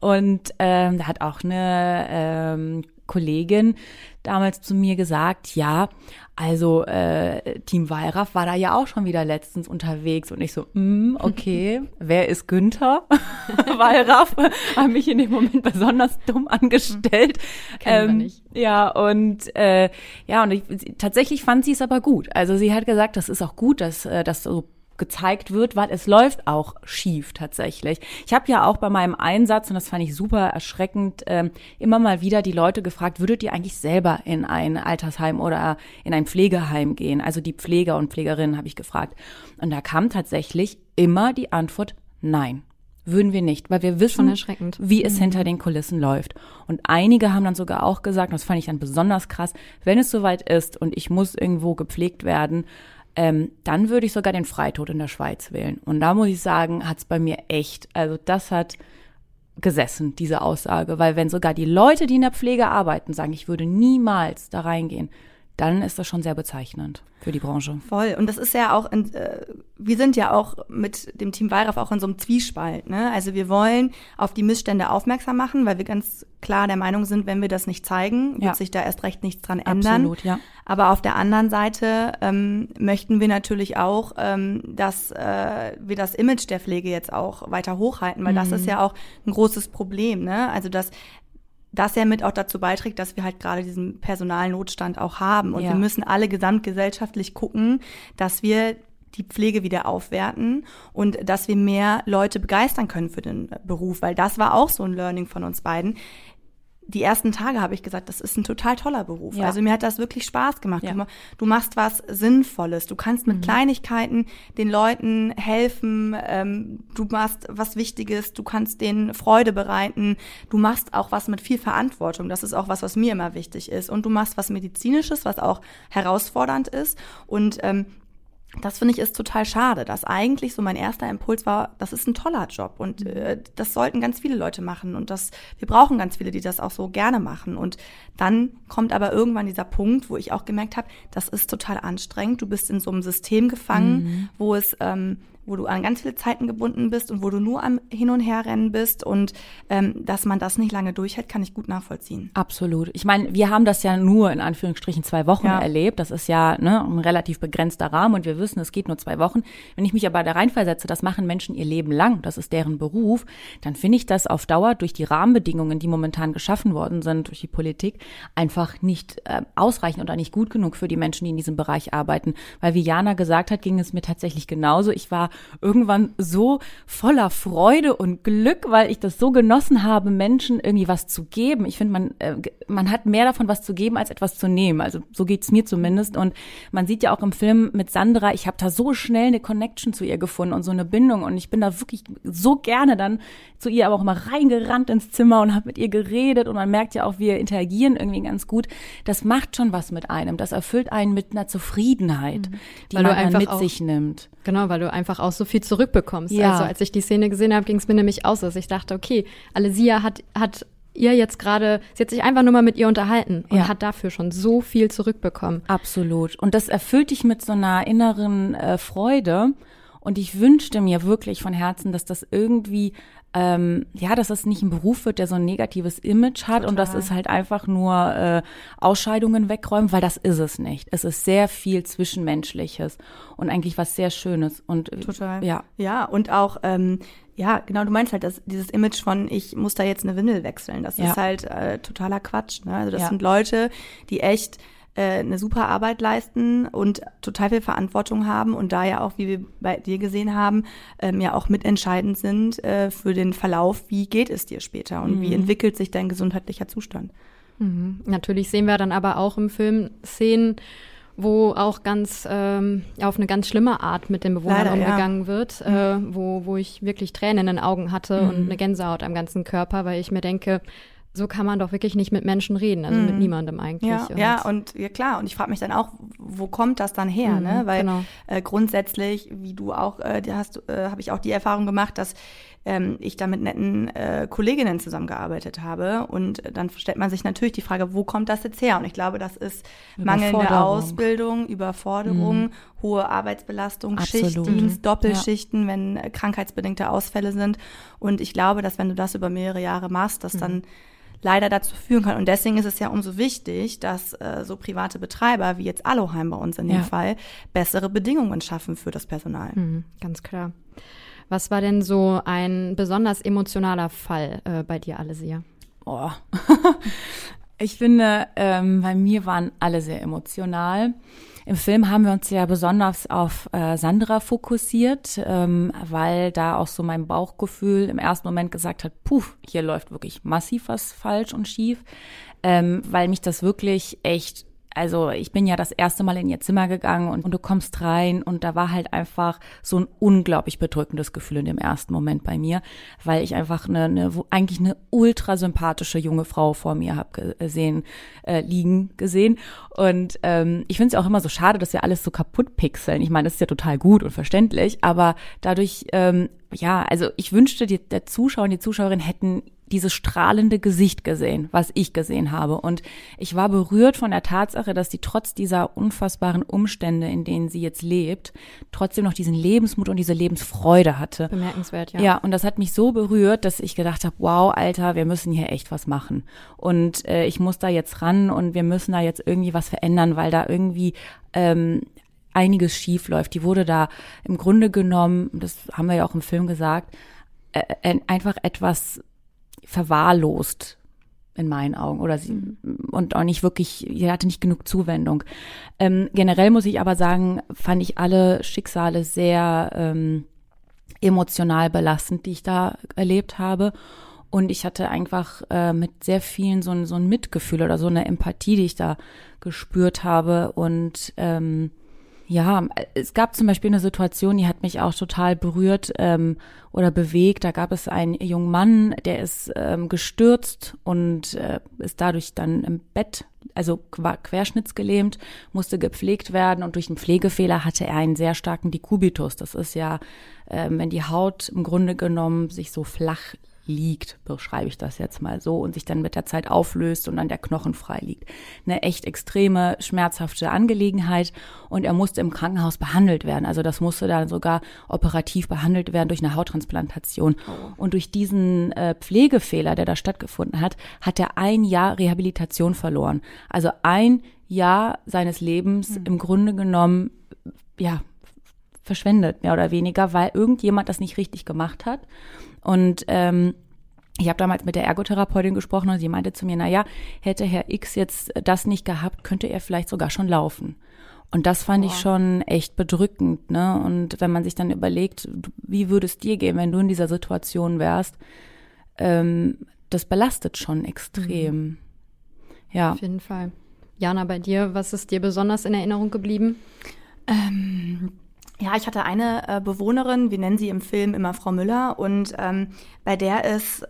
Und ähm, da hat auch eine ähm, Kollegin damals zu mir gesagt, ja, also äh, Team Wallraff war da ja auch schon wieder letztens unterwegs und ich so, mm, okay, wer ist Günther? Wallraff hat mich in dem Moment besonders dumm angestellt. Kennen ähm, nicht. Ja, und äh, ja, und ich, tatsächlich fand sie es aber gut. Also sie hat gesagt, das ist auch gut, dass, äh, dass so gezeigt wird, weil es läuft auch schief tatsächlich. Ich habe ja auch bei meinem Einsatz, und das fand ich super erschreckend, ähm, immer mal wieder die Leute gefragt, würdet ihr eigentlich selber in ein Altersheim oder in ein Pflegeheim gehen? Also die Pfleger und Pflegerinnen habe ich gefragt. Und da kam tatsächlich immer die Antwort nein. Würden wir nicht, weil wir wissen, wie es mhm. hinter den Kulissen läuft. Und einige haben dann sogar auch gesagt, das fand ich dann besonders krass, wenn es soweit ist und ich muss irgendwo gepflegt werden, ähm, dann würde ich sogar den Freitod in der Schweiz wählen. Und da muss ich sagen, hat es bei mir echt, also das hat gesessen, diese Aussage. Weil wenn sogar die Leute, die in der Pflege arbeiten, sagen, ich würde niemals da reingehen, dann ist das schon sehr bezeichnend für die Branche. Voll. Und das ist ja auch, in, äh, wir sind ja auch mit dem Team Wallraff auch in so einem Zwiespalt. Ne? Also wir wollen auf die Missstände aufmerksam machen, weil wir ganz klar der Meinung sind, wenn wir das nicht zeigen, wird ja. sich da erst recht nichts dran ändern. Absolut, ja. Aber auf der anderen Seite ähm, möchten wir natürlich auch, ähm, dass äh, wir das Image der Pflege jetzt auch weiter hochhalten, weil mhm. das ist ja auch ein großes Problem. Ne? Also dass das ja mit auch dazu beiträgt, dass wir halt gerade diesen Personalnotstand auch haben. Und ja. wir müssen alle gesamtgesellschaftlich gucken, dass wir die Pflege wieder aufwerten und dass wir mehr Leute begeistern können für den Beruf, weil das war auch so ein Learning von uns beiden die ersten Tage habe ich gesagt, das ist ein total toller Beruf. Ja. Also mir hat das wirklich Spaß gemacht. Ja. Du, du, machst was Sinnvolles. Du kannst mit mhm. Kleinigkeiten den Leuten helfen. Ähm, du machst was Wichtiges. Du kannst denen Freude bereiten. Du machst auch was mit viel Verantwortung. Das ist auch was, was mir immer wichtig ist. Und du machst was Medizinisches, was auch herausfordernd ist. Und ähm, das finde ich ist total schade, dass eigentlich so mein erster Impuls war, das ist ein toller Job und mhm. äh, das sollten ganz viele Leute machen und das wir brauchen ganz viele, die das auch so gerne machen und dann kommt aber irgendwann dieser Punkt, wo ich auch gemerkt habe, das ist total anstrengend, du bist in so einem System gefangen, mhm. wo es ähm, wo du an ganz viele Zeiten gebunden bist und wo du nur am Hin- und Herrennen bist und ähm, dass man das nicht lange durchhält, kann ich gut nachvollziehen. Absolut. Ich meine, wir haben das ja nur in Anführungsstrichen zwei Wochen ja. erlebt. Das ist ja ne, ein relativ begrenzter Rahmen und wir wissen, es geht nur zwei Wochen. Wenn ich mich aber da reinversetze, das machen Menschen ihr Leben lang, das ist deren Beruf, dann finde ich das auf Dauer durch die Rahmenbedingungen, die momentan geschaffen worden sind durch die Politik, einfach nicht äh, ausreichend oder nicht gut genug für die Menschen, die in diesem Bereich arbeiten. Weil wie Jana gesagt hat, ging es mir tatsächlich genauso. Ich war irgendwann so voller Freude und Glück, weil ich das so genossen habe, Menschen irgendwie was zu geben. Ich finde, man, äh, man hat mehr davon, was zu geben, als etwas zu nehmen. Also so geht's mir zumindest. Und man sieht ja auch im Film mit Sandra, ich habe da so schnell eine Connection zu ihr gefunden und so eine Bindung. Und ich bin da wirklich so gerne dann zu ihr aber auch immer reingerannt ins Zimmer und habe mit ihr geredet. Und man merkt ja auch, wir interagieren irgendwie ganz gut. Das macht schon was mit einem. Das erfüllt einen mit einer Zufriedenheit, mhm. die weil man dann mit sich nimmt. Genau, weil du einfach auch so viel zurückbekommst. Ja. Also als ich die Szene gesehen habe, ging es mir nämlich aus, dass ich dachte, okay, Alesia hat, hat ihr jetzt gerade, sie hat sich einfach nur mal mit ihr unterhalten und ja. hat dafür schon so viel zurückbekommen. Absolut. Und das erfüllt dich mit so einer inneren äh, Freude. Und ich wünschte mir wirklich von Herzen, dass das irgendwie ähm, ja, dass das nicht ein Beruf wird, der so ein negatives Image hat Total. und das ist halt einfach nur äh, Ausscheidungen wegräumen, weil das ist es nicht. Es ist sehr viel Zwischenmenschliches und eigentlich was sehr Schönes und Total. ja. Ja, und auch ähm, ja, genau, du meinst halt dass dieses Image von, ich muss da jetzt eine Windel wechseln. Das ja. ist halt äh, totaler Quatsch. Ne? Also das ja. sind Leute, die echt äh, eine super Arbeit leisten und total viel Verantwortung haben und da ja auch, wie wir bei dir gesehen haben, ähm, ja auch mitentscheidend sind äh, für den Verlauf, wie geht es dir später und mhm. wie entwickelt sich dein gesundheitlicher Zustand. Mhm. Natürlich sehen wir dann aber auch im Film Szenen, wo auch ganz ähm, auf eine ganz schlimme Art mit den Bewohnern Leider, umgegangen ja. wird, äh, wo, wo ich wirklich Tränen in den Augen hatte mhm. und eine Gänsehaut am ganzen Körper, weil ich mir denke, so kann man doch wirklich nicht mit Menschen reden, also mm. mit mhm. niemandem eigentlich. Ja, und ja, und ja klar, und ich frage mich dann auch, wo kommt das dann her, mm, ne? Weil genau. äh, grundsätzlich, wie du auch, äh, hast, äh, habe ich auch die Erfahrung gemacht, dass ähm, ich da mit netten äh, Kolleginnen zusammengearbeitet habe. Und dann stellt man sich natürlich die Frage, wo kommt das jetzt her? Und ich glaube, das ist mangelnde Ausbildung, Überforderung, mm. hohe Arbeitsbelastung, Absolut. Schichtdienst, Doppelschichten, ja. wenn äh, krankheitsbedingte Ausfälle sind. Und ich glaube, dass wenn du das über mehrere Jahre machst, dass dann leider dazu führen kann. Und deswegen ist es ja umso wichtig, dass äh, so private Betreiber wie jetzt Aloheim bei uns in dem ja. Fall bessere Bedingungen schaffen für das Personal. Mhm, ganz klar. Was war denn so ein besonders emotionaler Fall äh, bei dir, Alesia? Oh. Ich finde, ähm, bei mir waren alle sehr emotional. Im Film haben wir uns ja besonders auf äh, Sandra fokussiert, ähm, weil da auch so mein Bauchgefühl im ersten Moment gesagt hat, puh, hier läuft wirklich massiv was falsch und schief, ähm, weil mich das wirklich echt also ich bin ja das erste Mal in ihr Zimmer gegangen und, und, du kommst rein und da war halt einfach so ein unglaublich bedrückendes Gefühl in dem ersten Moment bei mir, weil ich einfach eine, eine eigentlich eine ultra sympathische junge Frau vor mir habe gesehen, äh, liegen gesehen und ähm, ich finde es auch immer so schade, dass wir alles so kaputt pixeln. Ich meine, das ist ja total gut und verständlich, aber dadurch ähm, ja, also ich wünschte, die, der Zuschauer und die Zuschauerin hätten dieses strahlende Gesicht gesehen, was ich gesehen habe. Und ich war berührt von der Tatsache, dass sie trotz dieser unfassbaren Umstände, in denen sie jetzt lebt, trotzdem noch diesen Lebensmut und diese Lebensfreude hatte. Bemerkenswert, ja. Ja, und das hat mich so berührt, dass ich gedacht habe, wow, Alter, wir müssen hier echt was machen. Und äh, ich muss da jetzt ran und wir müssen da jetzt irgendwie was verändern, weil da irgendwie ähm, einiges schief läuft. Die wurde da im Grunde genommen, das haben wir ja auch im Film gesagt, äh, äh einfach etwas verwahrlost in meinen Augen oder sie und auch nicht wirklich, sie hatte nicht genug Zuwendung. Ähm, generell muss ich aber sagen, fand ich alle Schicksale sehr ähm, emotional belastend, die ich da erlebt habe. Und ich hatte einfach äh, mit sehr vielen so ein, so ein Mitgefühl oder so eine Empathie, die ich da gespürt habe. Und ähm, ja, es gab zum Beispiel eine Situation, die hat mich auch total berührt ähm, oder bewegt. Da gab es einen jungen Mann, der ist ähm, gestürzt und äh, ist dadurch dann im Bett, also querschnittsgelähmt, musste gepflegt werden und durch einen Pflegefehler hatte er einen sehr starken Dekubitus. Das ist ja, ähm, wenn die Haut im Grunde genommen sich so flach liegt, beschreibe ich das jetzt mal so, und sich dann mit der Zeit auflöst und dann der Knochen frei liegt. Eine echt extreme, schmerzhafte Angelegenheit und er musste im Krankenhaus behandelt werden. Also das musste dann sogar operativ behandelt werden durch eine Hauttransplantation. Oh. Und durch diesen äh, Pflegefehler, der da stattgefunden hat, hat er ein Jahr Rehabilitation verloren. Also ein Jahr seines Lebens mhm. im Grunde genommen, ja, verschwendet, mehr oder weniger, weil irgendjemand das nicht richtig gemacht hat. Und ähm, ich habe damals mit der Ergotherapeutin gesprochen und sie meinte zu mir, na ja, hätte Herr X jetzt das nicht gehabt, könnte er vielleicht sogar schon laufen. Und das fand Boah. ich schon echt bedrückend, ne? Und wenn man sich dann überlegt, wie würde es dir gehen, wenn du in dieser Situation wärst, ähm, das belastet schon extrem. Mhm. Ja. Auf jeden Fall. Jana, bei dir, was ist dir besonders in Erinnerung geblieben? Ähm, ja, ich hatte eine äh, Bewohnerin, wir nennen sie im Film immer Frau Müller, und ähm, bei der ist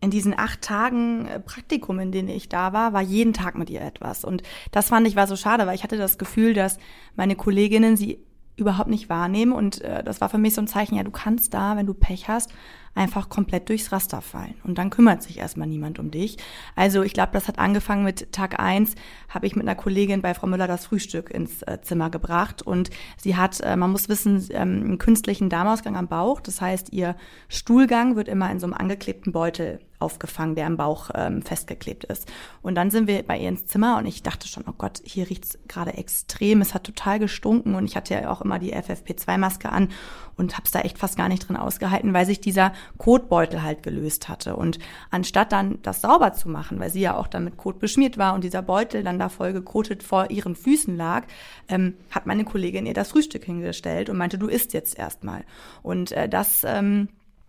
in diesen acht Tagen äh, Praktikum, in denen ich da war, war jeden Tag mit ihr etwas. Und das fand ich war so schade, weil ich hatte das Gefühl, dass meine Kolleginnen sie überhaupt nicht wahrnehmen. Und äh, das war für mich so ein Zeichen, ja, du kannst da, wenn du Pech hast, einfach komplett durchs Raster fallen. Und dann kümmert sich erstmal niemand um dich. Also ich glaube, das hat angefangen mit Tag eins habe ich mit einer Kollegin bei Frau Müller das Frühstück ins äh, Zimmer gebracht. Und sie hat, äh, man muss wissen, ähm, einen künstlichen Darmausgang am Bauch. Das heißt, ihr Stuhlgang wird immer in so einem angeklebten Beutel aufgefangen, der im Bauch ähm, festgeklebt ist. Und dann sind wir bei ihr ins Zimmer und ich dachte schon, oh Gott, hier riecht's gerade extrem. Es hat total gestunken und ich hatte ja auch immer die FFP2-Maske an und habe es da echt fast gar nicht drin ausgehalten, weil sich dieser Kotbeutel halt gelöst hatte. Und anstatt dann das sauber zu machen, weil sie ja auch dann mit Kot beschmiert war und dieser Beutel dann da voll gekotet vor ihren Füßen lag, ähm, hat meine Kollegin ihr das Frühstück hingestellt und meinte, du isst jetzt erstmal. Und äh, das ähm,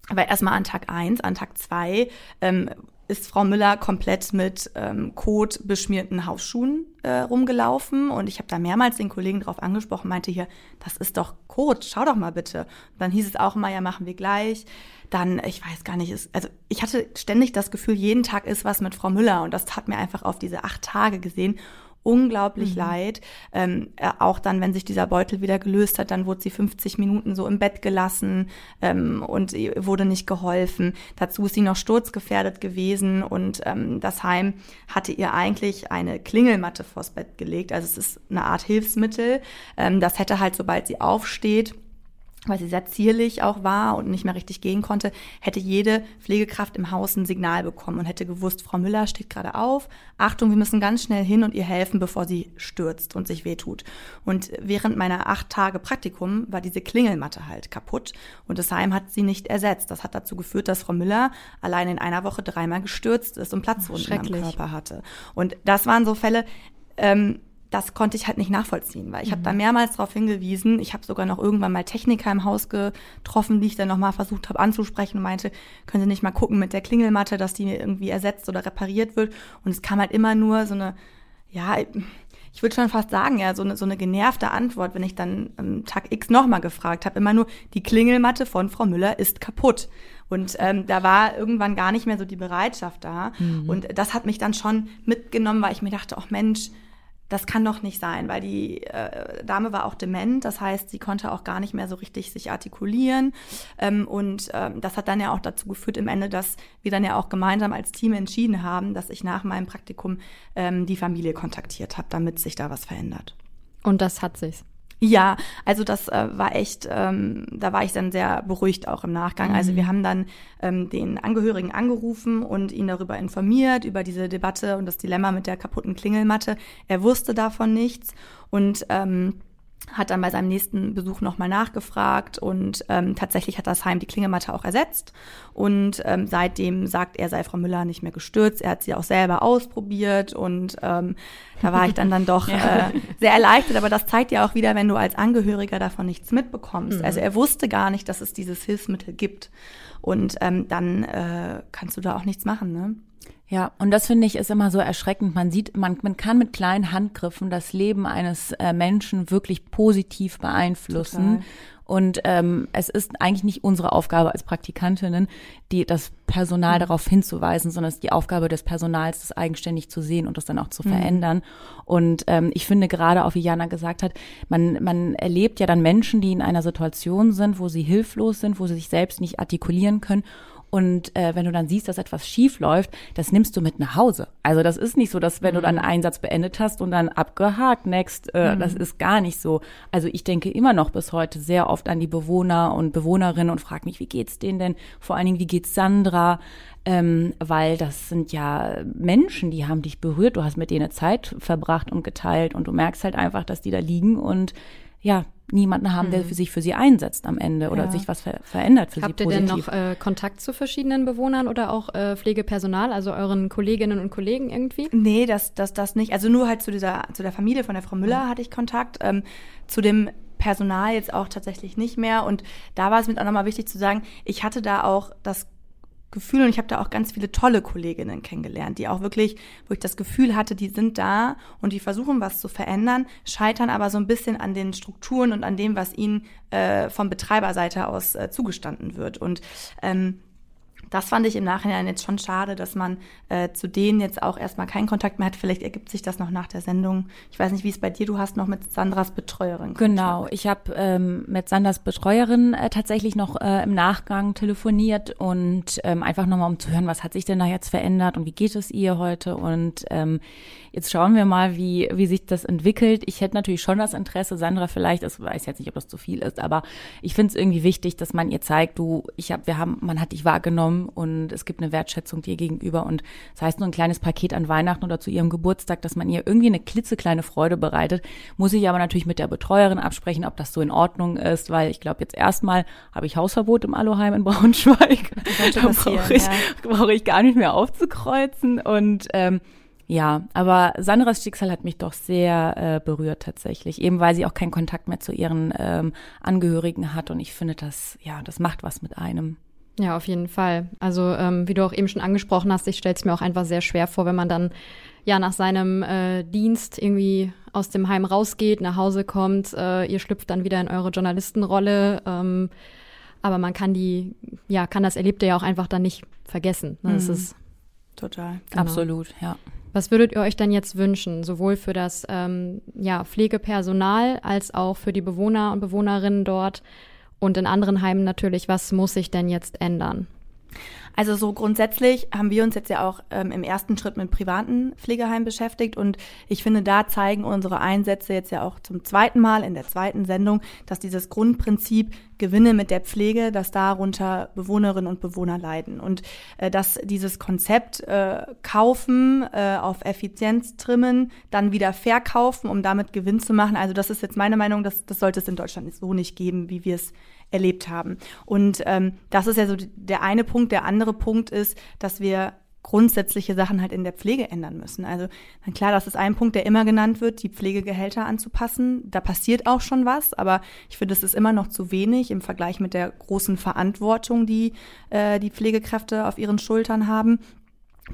war erstmal an Tag eins, an Tag zwei ähm, ist Frau Müller komplett mit ähm, Kot beschmierten Hausschuhen äh, rumgelaufen und ich habe da mehrmals den Kollegen drauf angesprochen, meinte hier, das ist doch Kot, schau doch mal bitte. Und dann hieß es auch immer, ja, machen wir gleich. Dann, ich weiß gar nicht, ist, also ich hatte ständig das Gefühl, jeden Tag ist was mit Frau Müller und das hat mir einfach auf diese acht Tage gesehen unglaublich mhm. leid. Ähm, äh, auch dann, wenn sich dieser Beutel wieder gelöst hat, dann wurde sie 50 Minuten so im Bett gelassen ähm, und wurde nicht geholfen. Dazu ist sie noch sturzgefährdet gewesen und ähm, das Heim hatte ihr eigentlich eine Klingelmatte vors Bett gelegt. Also es ist eine Art Hilfsmittel. Ähm, das hätte halt, sobald sie aufsteht, weil sie sehr zierlich auch war und nicht mehr richtig gehen konnte, hätte jede Pflegekraft im Haus ein Signal bekommen und hätte gewusst, Frau Müller steht gerade auf. Achtung, wir müssen ganz schnell hin und ihr helfen, bevor sie stürzt und sich wehtut. Und während meiner acht Tage Praktikum war diese Klingelmatte halt kaputt und das Heim hat sie nicht ersetzt. Das hat dazu geführt, dass Frau Müller allein in einer Woche dreimal gestürzt ist und Platzwunden am Körper hatte. Und das waren so Fälle, ähm, das konnte ich halt nicht nachvollziehen, weil ich mhm. habe da mehrmals darauf hingewiesen. Ich habe sogar noch irgendwann mal Techniker im Haus getroffen, die ich dann nochmal versucht habe anzusprechen und meinte, können Sie nicht mal gucken mit der Klingelmatte, dass die irgendwie ersetzt oder repariert wird. Und es kam halt immer nur so eine, ja, ich würde schon fast sagen, ja, so eine, so eine genervte Antwort, wenn ich dann am Tag X nochmal gefragt habe. Immer nur, die Klingelmatte von Frau Müller ist kaputt. Und ähm, da war irgendwann gar nicht mehr so die Bereitschaft da. Mhm. Und das hat mich dann schon mitgenommen, weil ich mir dachte, ach Mensch, das kann doch nicht sein, weil die äh, Dame war auch dement, das heißt, sie konnte auch gar nicht mehr so richtig sich artikulieren. Ähm, und ähm, das hat dann ja auch dazu geführt im Ende, dass wir dann ja auch gemeinsam als Team entschieden haben, dass ich nach meinem Praktikum ähm, die Familie kontaktiert habe, damit sich da was verändert. Und das hat sich. Ja, also das äh, war echt, ähm, da war ich dann sehr beruhigt auch im Nachgang. Also wir mhm. haben dann ähm, den Angehörigen angerufen und ihn darüber informiert, über diese Debatte und das Dilemma mit der kaputten Klingelmatte. Er wusste davon nichts und ähm, hat dann bei seinem nächsten Besuch nochmal nachgefragt und ähm, tatsächlich hat das Heim die Klingematte auch ersetzt und ähm, seitdem sagt er, sei Frau Müller nicht mehr gestürzt. Er hat sie auch selber ausprobiert und ähm, da war ich dann dann doch äh, sehr erleichtert. Aber das zeigt ja auch wieder, wenn du als Angehöriger davon nichts mitbekommst. Mhm. Also er wusste gar nicht, dass es dieses Hilfsmittel gibt und ähm, dann äh, kannst du da auch nichts machen. Ne? Ja, und das finde ich ist immer so erschreckend. Man sieht, man, man kann mit kleinen Handgriffen das Leben eines äh, Menschen wirklich positiv beeinflussen. Total. Und ähm, es ist eigentlich nicht unsere Aufgabe als Praktikantinnen, die das Personal mhm. darauf hinzuweisen, sondern es ist die Aufgabe des Personals, das eigenständig zu sehen und das dann auch zu mhm. verändern. Und ähm, ich finde gerade auch, wie Jana gesagt hat, man, man erlebt ja dann Menschen, die in einer Situation sind, wo sie hilflos sind, wo sie sich selbst nicht artikulieren können und äh, wenn du dann siehst, dass etwas schief läuft, das nimmst du mit nach Hause. Also das ist nicht so, dass wenn mhm. du dann einen Einsatz beendet hast und dann abgehakt, next, äh, mhm. das ist gar nicht so. Also ich denke immer noch bis heute sehr oft an die Bewohner und Bewohnerinnen und frage mich, wie geht's denen denn? Vor allen Dingen, wie geht's Sandra? Ähm, weil das sind ja Menschen, die haben dich berührt, du hast mit denen Zeit verbracht und geteilt und du merkst halt einfach, dass die da liegen und ja, niemanden haben, der mhm. für sich für sie einsetzt am Ende oder ja. sich was ver verändert für Habt sie positiv. Habt ihr denn noch äh, Kontakt zu verschiedenen Bewohnern oder auch äh, Pflegepersonal, also euren Kolleginnen und Kollegen irgendwie? Nee, das, das, das nicht. Also nur halt zu dieser, zu der Familie von der Frau Müller mhm. hatte ich Kontakt. Ähm, zu dem Personal jetzt auch tatsächlich nicht mehr. Und da war es mir auch nochmal wichtig zu sagen, ich hatte da auch das Gefühl und ich habe da auch ganz viele tolle Kolleginnen kennengelernt, die auch wirklich, wo ich das Gefühl hatte, die sind da und die versuchen was zu verändern, scheitern aber so ein bisschen an den Strukturen und an dem, was ihnen äh, von Betreiberseite aus äh, zugestanden wird. Und ähm, das fand ich im Nachhinein jetzt schon schade, dass man äh, zu denen jetzt auch erstmal keinen Kontakt mehr hat. Vielleicht ergibt sich das noch nach der Sendung. Ich weiß nicht, wie es bei dir, du hast noch mit Sandras Betreuerin. Kontakt. Genau, ich habe ähm, mit Sandras Betreuerin äh, tatsächlich noch äh, im Nachgang telefoniert und ähm, einfach nochmal um zu hören, was hat sich denn da jetzt verändert und wie geht es ihr heute und ähm, Jetzt schauen wir mal, wie, wie sich das entwickelt. Ich hätte natürlich schon das Interesse, Sandra vielleicht, ich weiß jetzt nicht, ob das zu viel ist, aber ich finde es irgendwie wichtig, dass man ihr zeigt, du, ich habe, wir haben, man hat dich wahrgenommen und es gibt eine Wertschätzung dir gegenüber und das heißt nur ein kleines Paket an Weihnachten oder zu ihrem Geburtstag, dass man ihr irgendwie eine klitzekleine Freude bereitet. Muss ich aber natürlich mit der Betreuerin absprechen, ob das so in Ordnung ist, weil ich glaube, jetzt erstmal habe ich Hausverbot im Aloheim in Braunschweig. Da brauche ich, ja. brauche ich gar nicht mehr aufzukreuzen und ähm, ja, aber Sandras Schicksal hat mich doch sehr äh, berührt tatsächlich, eben weil sie auch keinen Kontakt mehr zu ihren ähm, Angehörigen hat und ich finde das, ja, das macht was mit einem. Ja, auf jeden Fall. Also ähm, wie du auch eben schon angesprochen hast, ich stelle es mir auch einfach sehr schwer vor, wenn man dann ja nach seinem äh, Dienst irgendwie aus dem Heim rausgeht, nach Hause kommt, äh, ihr schlüpft dann wieder in eure Journalistenrolle. Ähm, aber man kann die, ja, kann das Erlebte ja auch einfach dann nicht vergessen. Ne? Das mhm. ist total. Genau. Absolut, ja. Was würdet ihr euch denn jetzt wünschen, sowohl für das ähm, ja, Pflegepersonal als auch für die Bewohner und Bewohnerinnen dort und in anderen Heimen natürlich? Was muss sich denn jetzt ändern? Also so grundsätzlich haben wir uns jetzt ja auch ähm, im ersten Schritt mit privaten Pflegeheimen beschäftigt und ich finde, da zeigen unsere Einsätze jetzt ja auch zum zweiten Mal in der zweiten Sendung, dass dieses Grundprinzip Gewinne mit der Pflege, dass darunter Bewohnerinnen und Bewohner leiden. Und äh, dass dieses Konzept äh, kaufen, äh, auf Effizienz trimmen, dann wieder verkaufen, um damit Gewinn zu machen. Also das ist jetzt meine Meinung, das, das sollte es in Deutschland so nicht geben, wie wir es erlebt haben. Und ähm, das ist ja so der eine Punkt. Der andere Punkt ist, dass wir grundsätzliche Sachen halt in der Pflege ändern müssen. Also dann klar, das ist ein Punkt, der immer genannt wird, die Pflegegehälter anzupassen. Da passiert auch schon was, aber ich finde, es ist immer noch zu wenig im Vergleich mit der großen Verantwortung, die äh, die Pflegekräfte auf ihren Schultern haben.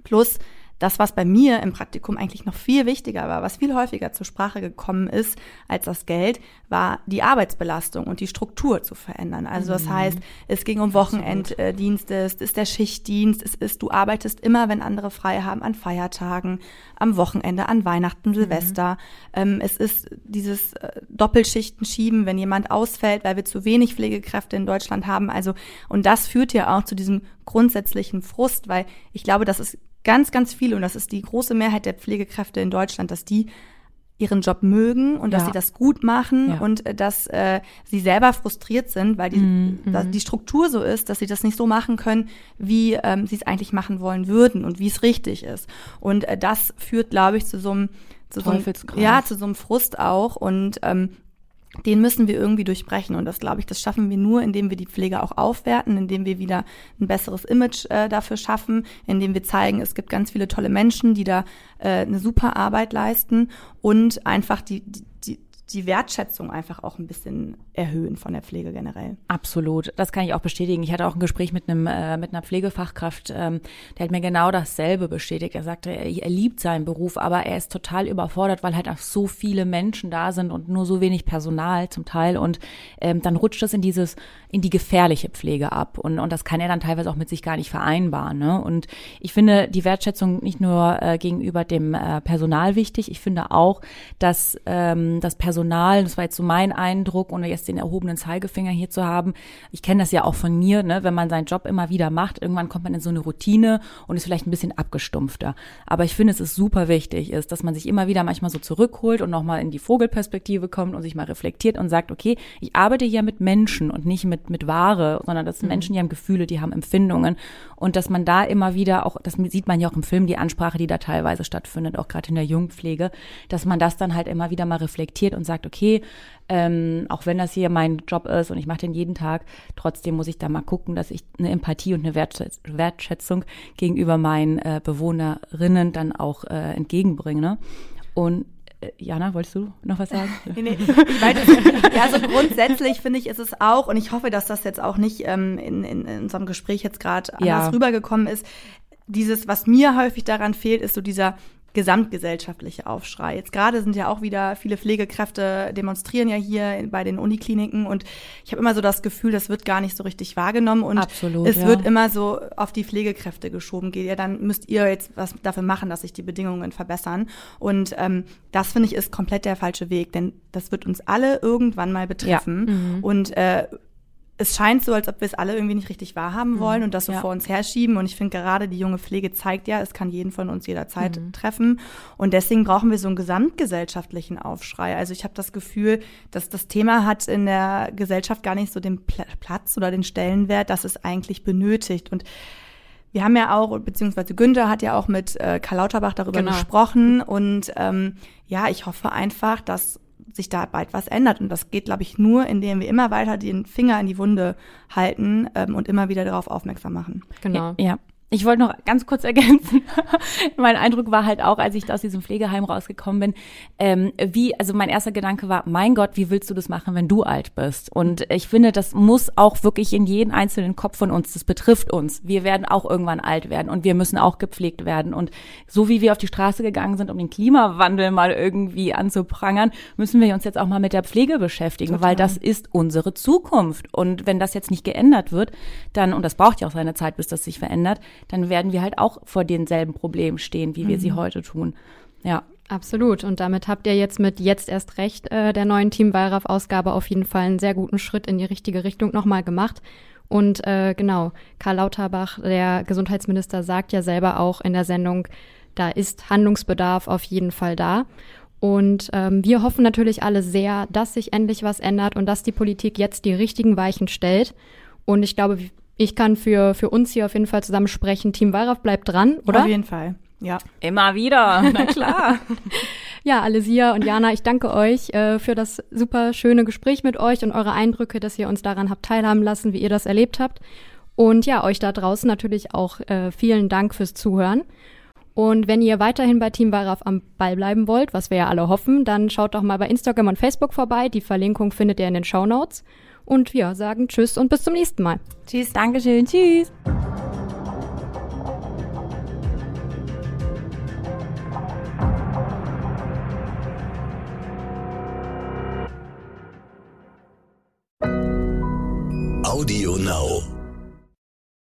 Plus das, was bei mir im Praktikum eigentlich noch viel wichtiger war, was viel häufiger zur Sprache gekommen ist als das Geld, war die Arbeitsbelastung und die Struktur zu verändern. Also das mhm. heißt, es ging um Wochenenddienste, es ist der Schichtdienst, es ist, du arbeitest immer, wenn andere frei haben, an Feiertagen, am Wochenende, an Weihnachten, mhm. Silvester. Mhm. es ist dieses äh, Doppelschichten schieben, wenn jemand ausfällt, weil wir zu wenig Pflegekräfte in Deutschland haben. Also, und das führt ja auch zu diesem grundsätzlichen Frust, weil ich glaube, das ist ganz, ganz viele, und das ist die große Mehrheit der Pflegekräfte in Deutschland, dass die ihren Job mögen und dass ja. sie das gut machen ja. und äh, dass äh, sie selber frustriert sind, weil die, mm -hmm. die Struktur so ist, dass sie das nicht so machen können, wie ähm, sie es eigentlich machen wollen würden und wie es richtig ist. Und äh, das führt, glaube ich, zu so einem zu so einem, ja, zu so einem Frust auch. Und ähm, den müssen wir irgendwie durchbrechen. Und das, glaube ich, das schaffen wir nur, indem wir die Pflege auch aufwerten, indem wir wieder ein besseres Image äh, dafür schaffen, indem wir zeigen, es gibt ganz viele tolle Menschen, die da äh, eine super Arbeit leisten und einfach die, die, die Wertschätzung einfach auch ein bisschen erhöhen von der Pflege generell. Absolut, das kann ich auch bestätigen. Ich hatte auch ein Gespräch mit einem äh, mit einer Pflegefachkraft, ähm, der hat mir genau dasselbe bestätigt. Er sagte, er, er, liebt seinen Beruf, aber er ist total überfordert, weil halt auch so viele Menschen da sind und nur so wenig Personal zum Teil und ähm, dann rutscht es in dieses in die gefährliche Pflege ab und und das kann er dann teilweise auch mit sich gar nicht vereinbaren. Ne? Und ich finde die Wertschätzung nicht nur äh, gegenüber dem äh, Personal wichtig, ich finde auch, dass ähm, das Personal, das war jetzt so mein Eindruck jetzt jetzt den erhobenen Zeigefinger hier zu haben. Ich kenne das ja auch von mir, ne? wenn man seinen Job immer wieder macht, irgendwann kommt man in so eine Routine und ist vielleicht ein bisschen abgestumpfter. Aber ich finde, es ist super wichtig, ist, dass man sich immer wieder manchmal so zurückholt und nochmal in die Vogelperspektive kommt und sich mal reflektiert und sagt, okay, ich arbeite hier mit Menschen und nicht mit, mit Ware, sondern das sind mhm. Menschen, die haben Gefühle, die haben Empfindungen und dass man da immer wieder auch, das sieht man ja auch im Film, die Ansprache, die da teilweise stattfindet, auch gerade in der Jungpflege, dass man das dann halt immer wieder mal reflektiert und sagt, okay, ähm, auch wenn das hier mein Job ist und ich mache den jeden Tag, trotzdem muss ich da mal gucken, dass ich eine Empathie und eine Wertschätzung gegenüber meinen äh, Bewohnerinnen dann auch äh, entgegenbringe. Und äh, Jana, wolltest du noch was sagen? nee, nee. Ich meine, ja, so grundsätzlich finde ich, ist es auch, und ich hoffe, dass das jetzt auch nicht ähm, in, in, in unserem Gespräch jetzt gerade anders ja. rübergekommen ist. Dieses, was mir häufig daran fehlt, ist so dieser gesamtgesellschaftliche Aufschrei. Jetzt gerade sind ja auch wieder viele Pflegekräfte demonstrieren ja hier bei den Unikliniken und ich habe immer so das Gefühl, das wird gar nicht so richtig wahrgenommen und Absolut, es ja. wird immer so auf die Pflegekräfte geschoben. Geht ja, dann müsst ihr jetzt was dafür machen, dass sich die Bedingungen verbessern und ähm, das finde ich ist komplett der falsche Weg, denn das wird uns alle irgendwann mal betreffen ja. mhm. und äh, es scheint so, als ob wir es alle irgendwie nicht richtig wahrhaben mhm. wollen mhm. und das so ja. vor uns herschieben. Und ich finde gerade die junge Pflege zeigt ja, es kann jeden von uns jederzeit mhm. treffen. Und deswegen brauchen wir so einen gesamtgesellschaftlichen Aufschrei. Also ich habe das Gefühl, dass das Thema hat in der Gesellschaft gar nicht so den Platz oder den Stellenwert, dass es eigentlich benötigt. Und wir haben ja auch, beziehungsweise Günther hat ja auch mit äh, Karl Lauterbach darüber genau. gesprochen. Und ähm, ja, ich hoffe einfach, dass sich da bald was ändert. Und das geht, glaube ich, nur, indem wir immer weiter den Finger in die Wunde halten ähm, und immer wieder darauf aufmerksam machen. Genau. Ja. ja. Ich wollte noch ganz kurz ergänzen. mein Eindruck war halt auch, als ich aus diesem Pflegeheim rausgekommen bin, ähm, wie, also mein erster Gedanke war, mein Gott, wie willst du das machen, wenn du alt bist? Und ich finde, das muss auch wirklich in jeden einzelnen Kopf von uns, das betrifft uns. Wir werden auch irgendwann alt werden und wir müssen auch gepflegt werden. Und so wie wir auf die Straße gegangen sind, um den Klimawandel mal irgendwie anzuprangern, müssen wir uns jetzt auch mal mit der Pflege beschäftigen, Total. weil das ist unsere Zukunft. Und wenn das jetzt nicht geändert wird, dann, und das braucht ja auch seine Zeit, bis das sich verändert, dann werden wir halt auch vor denselben Problemen stehen, wie wir mhm. sie heute tun. Ja. Absolut. Und damit habt ihr jetzt mit Jetzt erst recht äh, der neuen Team Wallraff-Ausgabe auf jeden Fall einen sehr guten Schritt in die richtige Richtung nochmal gemacht. Und äh, genau, Karl Lauterbach, der Gesundheitsminister, sagt ja selber auch in der Sendung, da ist Handlungsbedarf auf jeden Fall da. Und ähm, wir hoffen natürlich alle sehr, dass sich endlich was ändert und dass die Politik jetzt die richtigen Weichen stellt. Und ich glaube, ich kann für, für uns hier auf jeden Fall zusammen sprechen. Team Wallraff bleibt dran, oder? Auf jeden Fall, ja. Immer wieder, na klar. ja, Alesia und Jana, ich danke euch äh, für das super schöne Gespräch mit euch und eure Eindrücke, dass ihr uns daran habt teilhaben lassen, wie ihr das erlebt habt. Und ja, euch da draußen natürlich auch äh, vielen Dank fürs Zuhören. Und wenn ihr weiterhin bei Team Wallraff am Ball bleiben wollt, was wir ja alle hoffen, dann schaut doch mal bei Instagram und Facebook vorbei. Die Verlinkung findet ihr in den Show Notes. Und wir sagen Tschüss und bis zum nächsten Mal. Tschüss, Dankeschön, Tschüss. Audio Now.